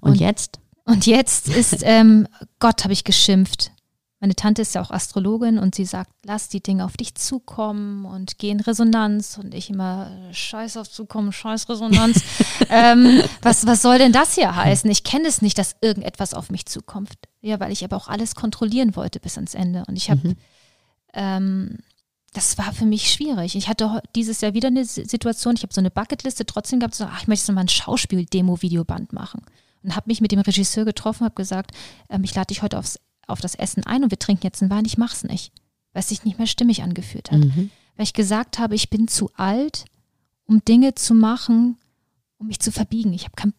Und, und, jetzt? Und jetzt ist, ähm, Gott habe ich geschimpft. Meine Tante ist ja auch Astrologin und sie sagt, lass die Dinge auf dich zukommen und geh in Resonanz. Und ich immer, scheiß auf zukommen, scheiß Resonanz. [laughs] ähm, was, was soll denn das hier heißen? Ich kenne es nicht, dass irgendetwas auf mich zukommt. Ja, weil ich aber auch alles kontrollieren wollte bis ans Ende. Und ich habe, mhm. ähm, das war für mich schwierig. Ich hatte dieses Jahr wieder eine Situation, ich habe so eine Bucketliste trotzdem gehabt, so, ach, ich möchte so mal ein Schauspiel-Demo-Videoband machen und habe mich mit dem Regisseur getroffen, habe gesagt, ähm, ich lade dich heute aufs, auf das Essen ein und wir trinken jetzt einen Wein. Ich mach's nicht, weil es sich nicht mehr stimmig angefühlt hat. Mhm. Weil ich gesagt habe, ich bin zu alt, um Dinge zu machen, um mich zu verbiegen. Ich habe keinen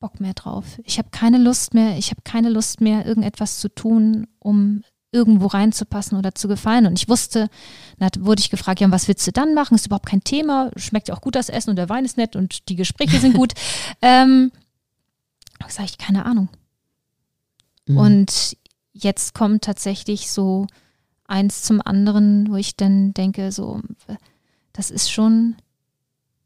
Bock mehr drauf. Ich habe keine Lust mehr, ich habe keine Lust mehr, irgendetwas zu tun, um irgendwo reinzupassen oder zu gefallen. Und ich wusste, dann wurde ich gefragt, ja, was willst du dann machen? Ist überhaupt kein Thema, schmeckt ja auch gut das Essen und der Wein ist nett und die Gespräche sind gut. [laughs] ähm, sage ich, keine Ahnung. Mhm. Und jetzt kommt tatsächlich so eins zum anderen, wo ich dann denke, so, das ist schon,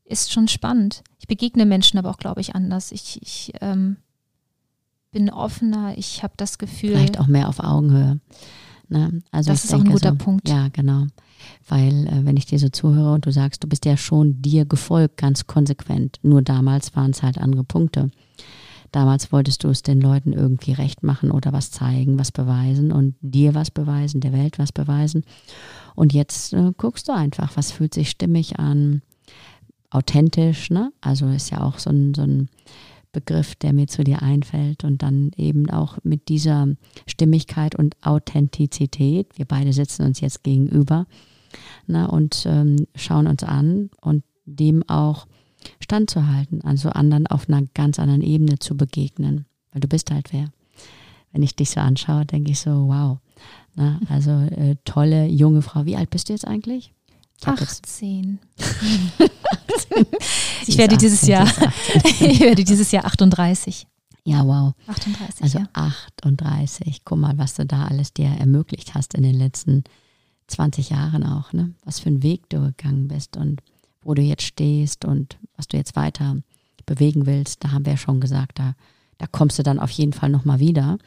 ist schon spannend. Ich begegne Menschen aber auch, glaube ich, anders. Ich, ich ähm, bin offener, ich habe das Gefühl. Vielleicht auch mehr auf Augenhöhe. Ne? Also das ist denke, auch ein guter so, Punkt. Ja, genau. Weil, äh, wenn ich dir so zuhöre und du sagst, du bist ja schon dir gefolgt, ganz konsequent. Nur damals waren es halt andere Punkte. Damals wolltest du es den Leuten irgendwie recht machen oder was zeigen, was beweisen und dir was beweisen, der Welt was beweisen. Und jetzt äh, guckst du einfach, was fühlt sich stimmig an, authentisch, ne? Also ist ja auch so ein, so ein Begriff, der mir zu dir einfällt und dann eben auch mit dieser Stimmigkeit und Authentizität. Wir beide sitzen uns jetzt gegenüber ne, und ähm, schauen uns an und dem auch standzuhalten, also anderen auf einer ganz anderen Ebene zu begegnen, weil du bist halt wer. Wenn ich dich so anschaue, denke ich so, wow. Ne, [laughs] also äh, tolle junge Frau. Wie alt bist du jetzt eigentlich? 18. [laughs] ich werde [laughs] dieses Jahr, ich werde dieses Jahr 38. Ja, wow. 38. Also ja. 38. Guck mal, was du da alles dir ermöglicht hast in den letzten 20 Jahren auch, ne? Was für einen Weg du gegangen bist und wo du jetzt stehst und was du jetzt weiter bewegen willst. Da haben wir ja schon gesagt, da da kommst du dann auf jeden Fall nochmal wieder.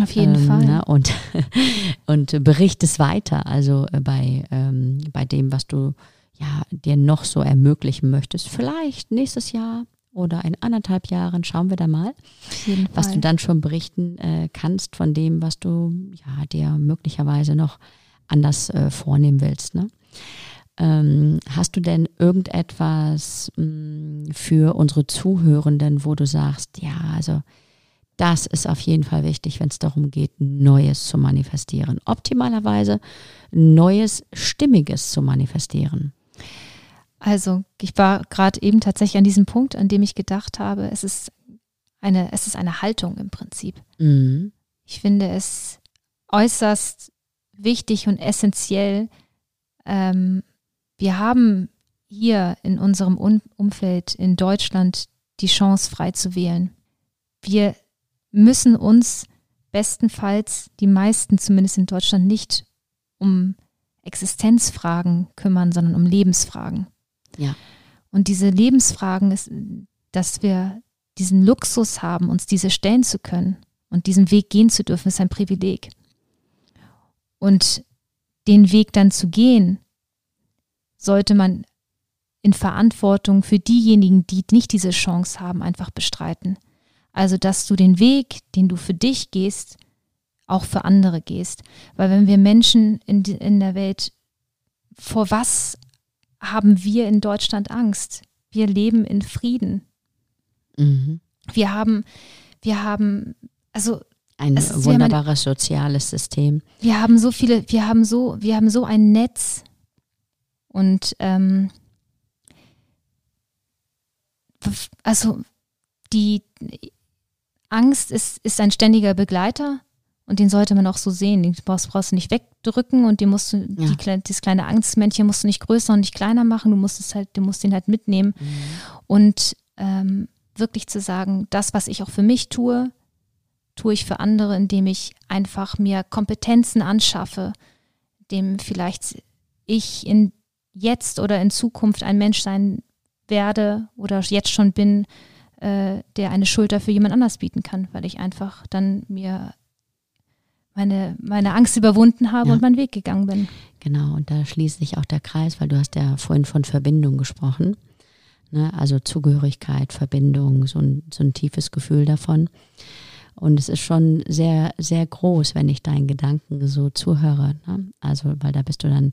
Auf jeden ähm, Fall. Ne, und, [laughs] und berichtest weiter, also äh, bei, ähm, bei dem, was du ja, dir noch so ermöglichen möchtest. Vielleicht nächstes Jahr oder in anderthalb Jahren, schauen wir da mal, was du dann schon berichten äh, kannst von dem, was du ja, dir möglicherweise noch anders äh, vornehmen willst. Ne? Ähm, hast du denn irgendetwas mh, mm, für unsere Zuhörenden, wo du sagst, ja, also das ist auf jeden Fall wichtig, wenn es darum geht, Neues zu manifestieren. Optimalerweise Neues, Stimmiges zu manifestieren. Also ich war gerade eben tatsächlich an diesem Punkt, an dem ich gedacht habe, es ist eine, es ist eine Haltung im Prinzip. Mhm. Ich finde es äußerst wichtig und essentiell, ähm, wir haben hier in unserem Umfeld in Deutschland die Chance, frei zu wählen. Wir müssen uns bestenfalls, die meisten zumindest in Deutschland, nicht um Existenzfragen kümmern, sondern um Lebensfragen. Ja. Und diese Lebensfragen ist, dass wir diesen Luxus haben, uns diese stellen zu können und diesen Weg gehen zu dürfen, ist ein Privileg. Und den Weg dann zu gehen, sollte man in Verantwortung für diejenigen, die nicht diese Chance haben, einfach bestreiten. Also, dass du den Weg, den du für dich gehst, auch für andere gehst. Weil wenn wir Menschen in, in der Welt, vor was haben wir in Deutschland Angst? Wir leben in Frieden. Mhm. Wir haben, wir haben, also ein wunderbares ein, soziales System. Wir haben so viele, wir haben so, wir haben so ein Netz und ähm, also die Angst ist, ist ein ständiger Begleiter und den sollte man auch so sehen. Den brauchst, brauchst du nicht wegdrücken und den musst du, ja. die, das kleine Angstmännchen musst du nicht größer und nicht kleiner machen. Du musst es halt, du musst den halt mitnehmen. Mhm. Und ähm, wirklich zu sagen, das, was ich auch für mich tue, tue ich für andere, indem ich einfach mir Kompetenzen anschaffe, dem vielleicht ich in jetzt oder in Zukunft ein Mensch sein werde oder jetzt schon bin, äh, der eine Schulter für jemand anders bieten kann, weil ich einfach dann mir meine, meine Angst überwunden habe ja. und meinen Weg gegangen bin. Genau, und da schließt sich auch der Kreis, weil du hast ja vorhin von Verbindung gesprochen. Ne? Also Zugehörigkeit, Verbindung, so ein, so ein tiefes Gefühl davon. Und es ist schon sehr, sehr groß, wenn ich deinen Gedanken so zuhöre. Ne? Also, weil da bist du dann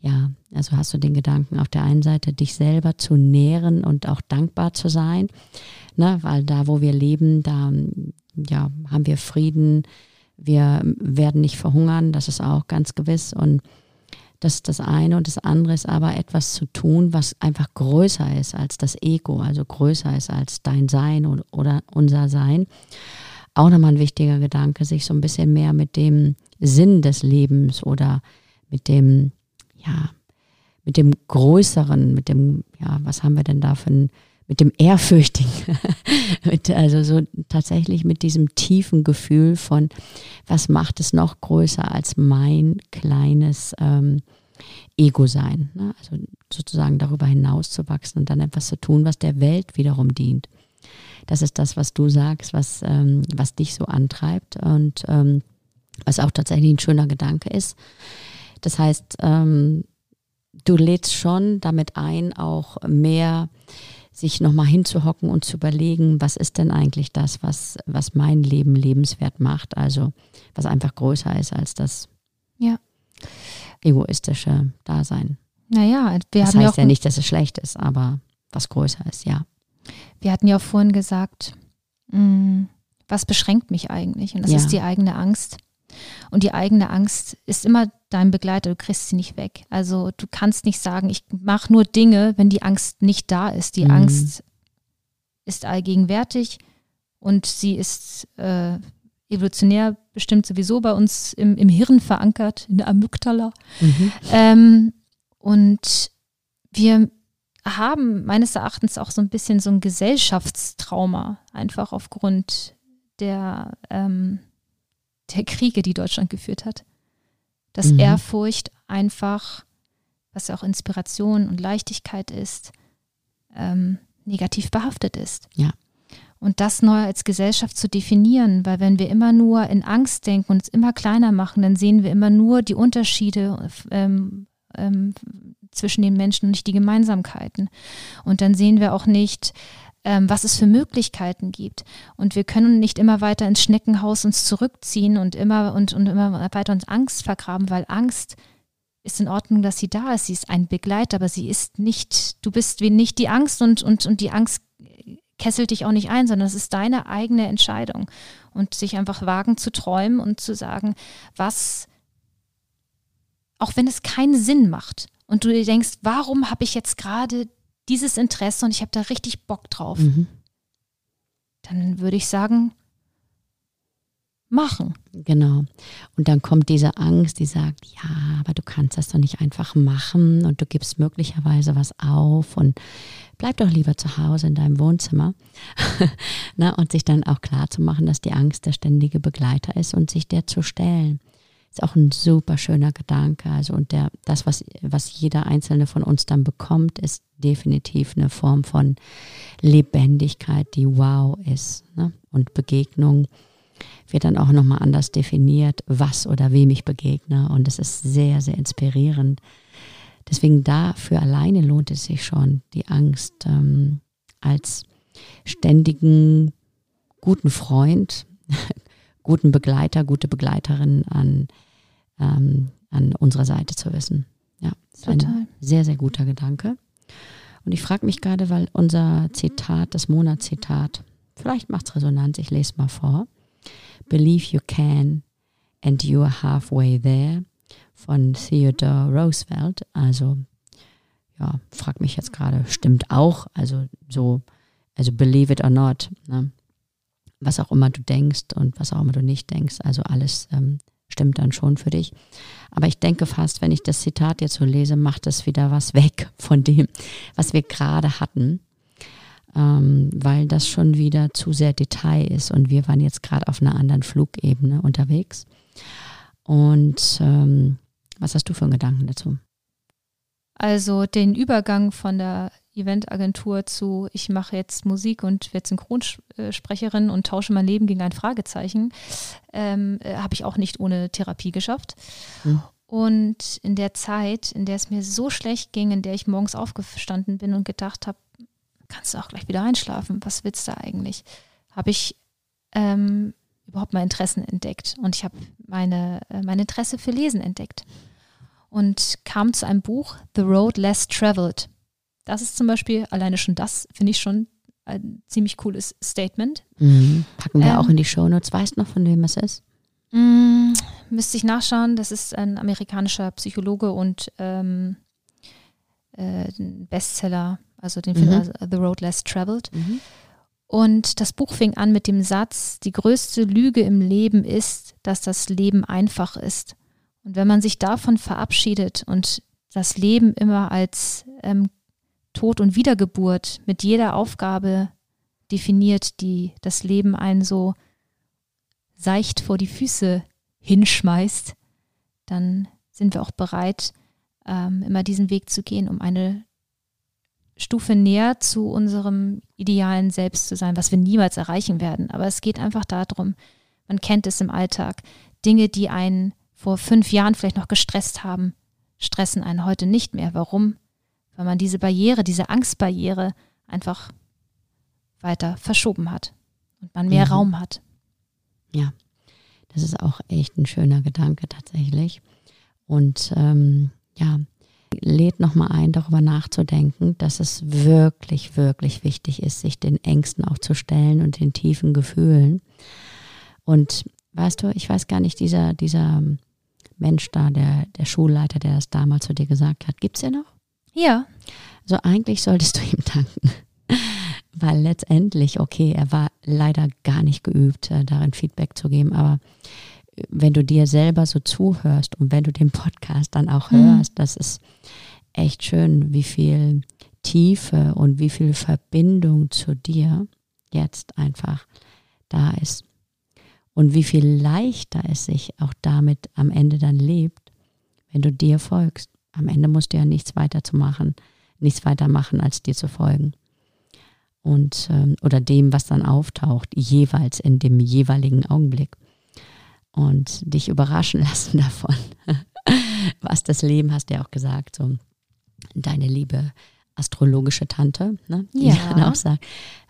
ja, also hast du den Gedanken auf der einen Seite, dich selber zu nähren und auch dankbar zu sein, ne, weil da, wo wir leben, da ja, haben wir Frieden, wir werden nicht verhungern, das ist auch ganz gewiss. Und das ist das eine. Und das andere ist aber etwas zu tun, was einfach größer ist als das Ego, also größer ist als dein Sein oder, unser Sein. Auch nochmal ein wichtiger Gedanke, sich so ein bisschen mehr mit dem Sinn des Lebens oder mit dem ja, mit dem Größeren, mit dem, ja, was haben wir denn da für ein, mit dem Ehrfürchtigen, [laughs] mit, also so tatsächlich mit diesem tiefen Gefühl von, was macht es noch größer als mein kleines ähm, Ego sein. Ne? Also sozusagen darüber hinaus zu wachsen und dann etwas zu tun, was der Welt wiederum dient. Das ist das, was du sagst, was, ähm, was dich so antreibt. Und ähm, was auch tatsächlich ein schöner Gedanke ist. Das heißt, ähm, du lädst schon damit ein, auch mehr sich nochmal hinzuhocken und zu überlegen, was ist denn eigentlich das, was, was mein Leben lebenswert macht, also was einfach größer ist als das ja. egoistische Dasein. Naja, wir das haben heißt ja, ja nicht, dass es schlecht ist, aber was größer ist, ja. Wir hatten ja auch vorhin gesagt, mh, mm, was beschränkt mich eigentlich? Und das ja. ist die eigene Angst. Und die eigene Angst ist immer dein Begleiter, du kriegst sie nicht weg. Also du kannst nicht sagen, ich mache nur Dinge, wenn die Angst nicht da ist. Die mhm. Angst ist allgegenwärtig und sie ist äh, evolutionär bestimmt sowieso bei uns im, im Hirn verankert, in der Amygdala. Mhm. Ähm, und wir haben meines Erachtens auch so ein bisschen so ein Gesellschaftstrauma, einfach aufgrund der ähm, der Kriege, die Deutschland geführt hat. Dass mhm. Ehrfurcht einfach, was ja auch Inspiration und Leichtigkeit ist, ähm, negativ behaftet ist. Ja. Und das neu als Gesellschaft zu definieren, weil wenn wir immer nur in Angst denken und es immer kleiner machen, dann sehen wir immer nur die Unterschiede ähm, ähm, zwischen den Menschen und nicht die Gemeinsamkeiten. Und dann sehen wir auch nicht, was es für Möglichkeiten gibt. Und wir können nicht immer weiter ins Schneckenhaus uns zurückziehen und immer und, und immer weiter uns Angst vergraben, weil Angst ist in Ordnung, dass sie da ist. Sie ist ein Begleiter, aber sie ist nicht, du bist wie nicht die Angst und, und, und die Angst kesselt dich auch nicht ein, sondern es ist deine eigene Entscheidung. Und sich einfach wagen zu träumen und zu sagen, was, auch wenn es keinen Sinn macht und du dir denkst, warum habe ich jetzt gerade dieses Interesse und ich habe da richtig Bock drauf, mhm. dann würde ich sagen, machen. Genau. Und dann kommt diese Angst, die sagt, ja, aber du kannst das doch nicht einfach machen und du gibst möglicherweise was auf und bleib doch lieber zu Hause in deinem Wohnzimmer. [laughs] Na, und sich dann auch klar zu machen, dass die Angst der ständige Begleiter ist und sich der zu stellen. Ist auch ein super schöner Gedanke. Also, und der, das, was, was jeder Einzelne von uns dann bekommt, ist definitiv eine Form von Lebendigkeit, die wow ist. Ne? Und Begegnung wird dann auch nochmal anders definiert, was oder wem ich begegne. Und es ist sehr, sehr inspirierend. Deswegen dafür alleine lohnt es sich schon, die Angst ähm, als ständigen guten Freund, [laughs] guten Begleiter, gute Begleiterin an, ähm, an unserer Seite zu wissen. Ja, ist Total. ein sehr, sehr guter Gedanke. Und ich frage mich gerade, weil unser Zitat, das Monatszitat, vielleicht macht es Resonanz, ich lese mal vor. Believe you can and you are halfway there von Theodore Roosevelt. Also, ja, frag mich jetzt gerade, stimmt auch. Also so, also believe it or not. Ne? Was auch immer du denkst und was auch immer du nicht denkst. Also alles ähm, stimmt dann schon für dich. Aber ich denke fast, wenn ich das Zitat jetzt so lese, macht es wieder was [laughs] weg von dem, was wir gerade hatten, ähm, weil das schon wieder zu sehr Detail ist und wir waren jetzt gerade auf einer anderen Flugebene unterwegs. Und ähm, was hast du für einen Gedanken dazu? Also den Übergang von der Eventagentur zu, ich mache jetzt Musik und werde Synchronsprecherin und tausche mein Leben gegen ein Fragezeichen, ähm, äh, habe ich auch nicht ohne Therapie geschafft. Hm. Und in der Zeit, in der es mir so schlecht ging, in der ich morgens aufgestanden bin und gedacht habe, kannst du auch gleich wieder einschlafen, was willst du eigentlich, habe ich ähm, überhaupt mein Interessen entdeckt und ich habe meine, äh, mein Interesse für Lesen entdeckt und kam zu einem Buch, The Road Less Traveled das ist zum Beispiel, alleine schon das finde ich schon ein ziemlich cooles Statement. Mhm. Packen wir ähm, auch in die Shownotes. Weißt du noch, von wem es ist? Mh, müsste ich nachschauen. Das ist ein amerikanischer Psychologe und ähm, äh, Bestseller, also den Film also The Road Less Traveled. Mhm. Und das Buch fing an mit dem Satz, die größte Lüge im Leben ist, dass das Leben einfach ist. Und wenn man sich davon verabschiedet und das Leben immer als ähm, Tod und Wiedergeburt mit jeder Aufgabe definiert, die das Leben einen so seicht vor die Füße hinschmeißt, dann sind wir auch bereit, ähm, immer diesen Weg zu gehen, um eine Stufe näher zu unserem idealen Selbst zu sein, was wir niemals erreichen werden. Aber es geht einfach darum, man kennt es im Alltag, Dinge, die einen vor fünf Jahren vielleicht noch gestresst haben, stressen einen heute nicht mehr. Warum? Weil man diese Barriere, diese Angstbarriere einfach weiter verschoben hat und man mehr mhm. Raum hat. Ja, das ist auch echt ein schöner Gedanke tatsächlich. Und ähm, ja, lädt nochmal ein, darüber nachzudenken, dass es wirklich, wirklich wichtig ist, sich den Ängsten auch zu stellen und den tiefen Gefühlen. Und weißt du, ich weiß gar nicht, dieser, dieser Mensch da, der, der Schulleiter, der das damals zu dir gesagt hat, gibt es ja noch? Ja. Also eigentlich solltest du [laughs] ihm danken. Weil letztendlich, okay, er war leider gar nicht geübt, äh, darin Feedback zu geben, aber wenn du dir selber so zuhörst und wenn du den Podcast dann auch mhm. hörst, das ist echt schön, wie viel Tiefe und wie viel Verbindung zu dir jetzt einfach da ist. Und wie viel leichter es sich auch damit am Ende dann lebt, wenn du dir folgst. Am Ende musst du ja nichts weiter zu machen, nichts weiter machen, als dir zu folgen. Und ähm, oder dem, was dann auftaucht, jeweils in dem jeweiligen Augenblick und dich überraschen [laughs] lassen davon, was das Leben, hast du ja auch gesagt, so deine liebe astrologische Tante, ne, die ja. dann auch sagt,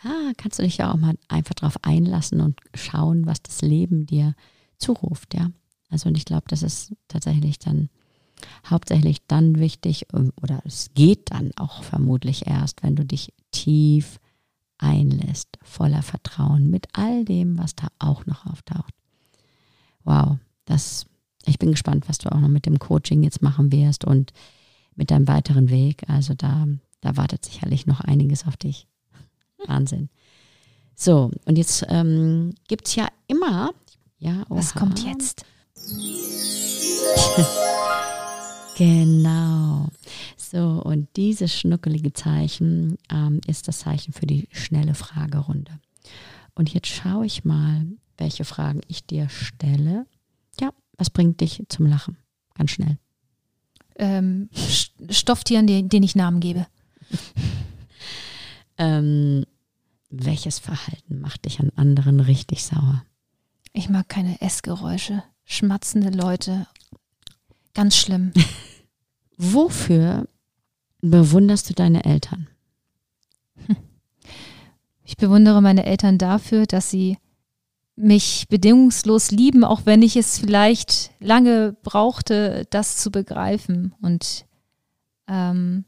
ah, kannst du dich ja auch mal einfach darauf einlassen und schauen, was das Leben dir zuruft, ja. Also und ich glaube, das ist tatsächlich dann hauptsächlich dann wichtig ähm, oder es geht dann auch vermutlich erst, wenn du dich tief einlässt, voller Vertrauen mit all dem, was da auch noch auftaucht wow, das, ich bin gespannt, was du auch noch mit dem Coaching jetzt machen wirst und mit deinem weiteren Weg. Also da, da wartet sicherlich noch einiges auf dich. [laughs] Wahnsinn. So, und jetzt ähm, gibt es ja immer, ja, oha. was kommt jetzt? [laughs] genau. So, und dieses schnuckelige Zeichen ähm, ist das Zeichen für die schnelle Fragerunde. Und jetzt schaue ich mal, welche Fragen ich dir stelle. Ja, was bringt dich zum Lachen? Ganz schnell. Ähm, Stofftieren, denen ich Namen gebe. [laughs] ähm, welches Verhalten macht dich an anderen richtig sauer? Ich mag keine Essgeräusche, schmatzende Leute. Ganz schlimm. [laughs] Wofür bewunderst du deine Eltern? Ich bewundere meine Eltern dafür, dass sie mich bedingungslos lieben, auch wenn ich es vielleicht lange brauchte, das zu begreifen und ähm,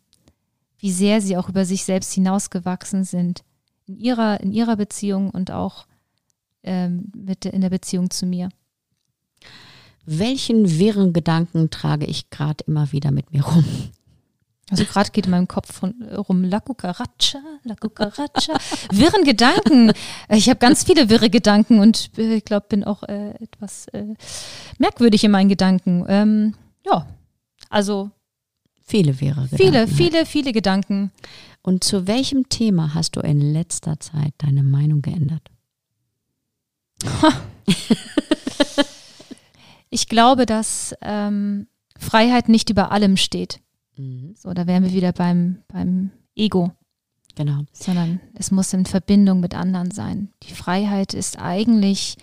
wie sehr sie auch über sich selbst hinausgewachsen sind in ihrer, in ihrer Beziehung und auch ähm, mit, in der Beziehung zu mir. Welchen wirren Gedanken trage ich gerade immer wieder mit mir rum? Also gerade geht in meinem Kopf von, äh, rum La Cucaracha, La Cucaracha. Wirren Gedanken. Ich habe ganz viele wirre Gedanken und äh, ich glaube, bin auch äh, etwas äh, merkwürdig in meinen Gedanken. Ähm, ja, also viele wirre Gedanken. Viele, viele, viele Gedanken. Und zu welchem Thema hast du in letzter Zeit deine Meinung geändert? [laughs] ich glaube, dass ähm, Freiheit nicht über allem steht. Mhm. So, da wären wir wieder beim, beim Ego. Genau. Sondern es muss in Verbindung mit anderen sein. Die Freiheit ist eigentlich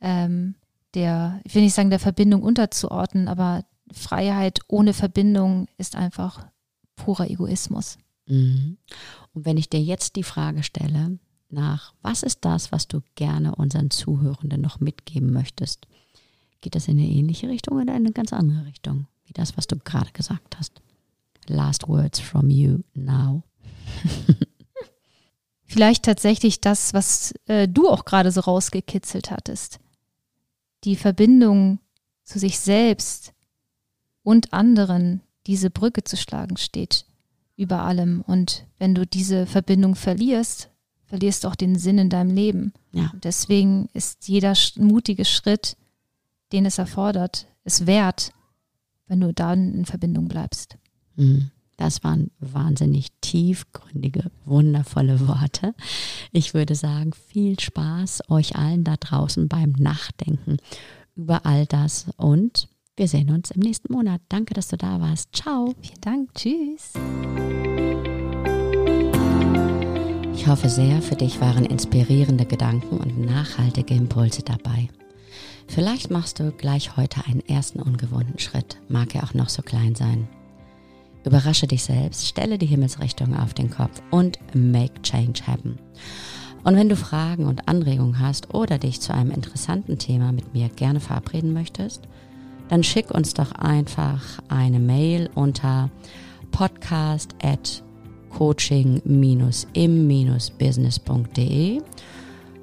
ähm, der, ich will nicht sagen, der Verbindung unterzuordnen, aber Freiheit ohne Verbindung ist einfach purer Egoismus. Mhm. Und wenn ich dir jetzt die Frage stelle, nach was ist das, was du gerne unseren Zuhörenden noch mitgeben möchtest? Geht das in eine ähnliche Richtung oder in eine ganz andere Richtung, wie das, was du gerade gesagt hast? Last words from you now. [laughs] Vielleicht tatsächlich das, was äh, du auch gerade so rausgekitzelt hattest. Die Verbindung zu sich selbst und anderen, diese Brücke zu schlagen, steht über allem. Und wenn du diese Verbindung verlierst, verlierst du auch den Sinn in deinem Leben. Ja. Deswegen ist jeder mutige Schritt, den es erfordert, es wert, wenn du dann in Verbindung bleibst. Mhm. Das waren wahnsinnig tiefgründige, wundervolle Worte. Ich würde sagen, viel Spaß euch allen da draußen beim Nachdenken über all das und wir sehen uns im nächsten Monat. Danke, dass du da warst. Ciao. Vielen Dank. Tschüss. Ich hoffe sehr, für dich waren inspirierende Gedanken und nachhaltige Impulse dabei. Vielleicht machst du gleich heute einen ersten ungewohnten Schritt, mag er auch noch so klein sein. Überrasche dich selbst, stelle die Himmelsrichtung auf den Kopf und make change happen. Und wenn du Fragen und Anregungen hast oder dich zu einem interessanten Thema mit mir gerne verabreden möchtest, dann schick uns doch einfach eine Mail unter podcast at coaching-im-business.de.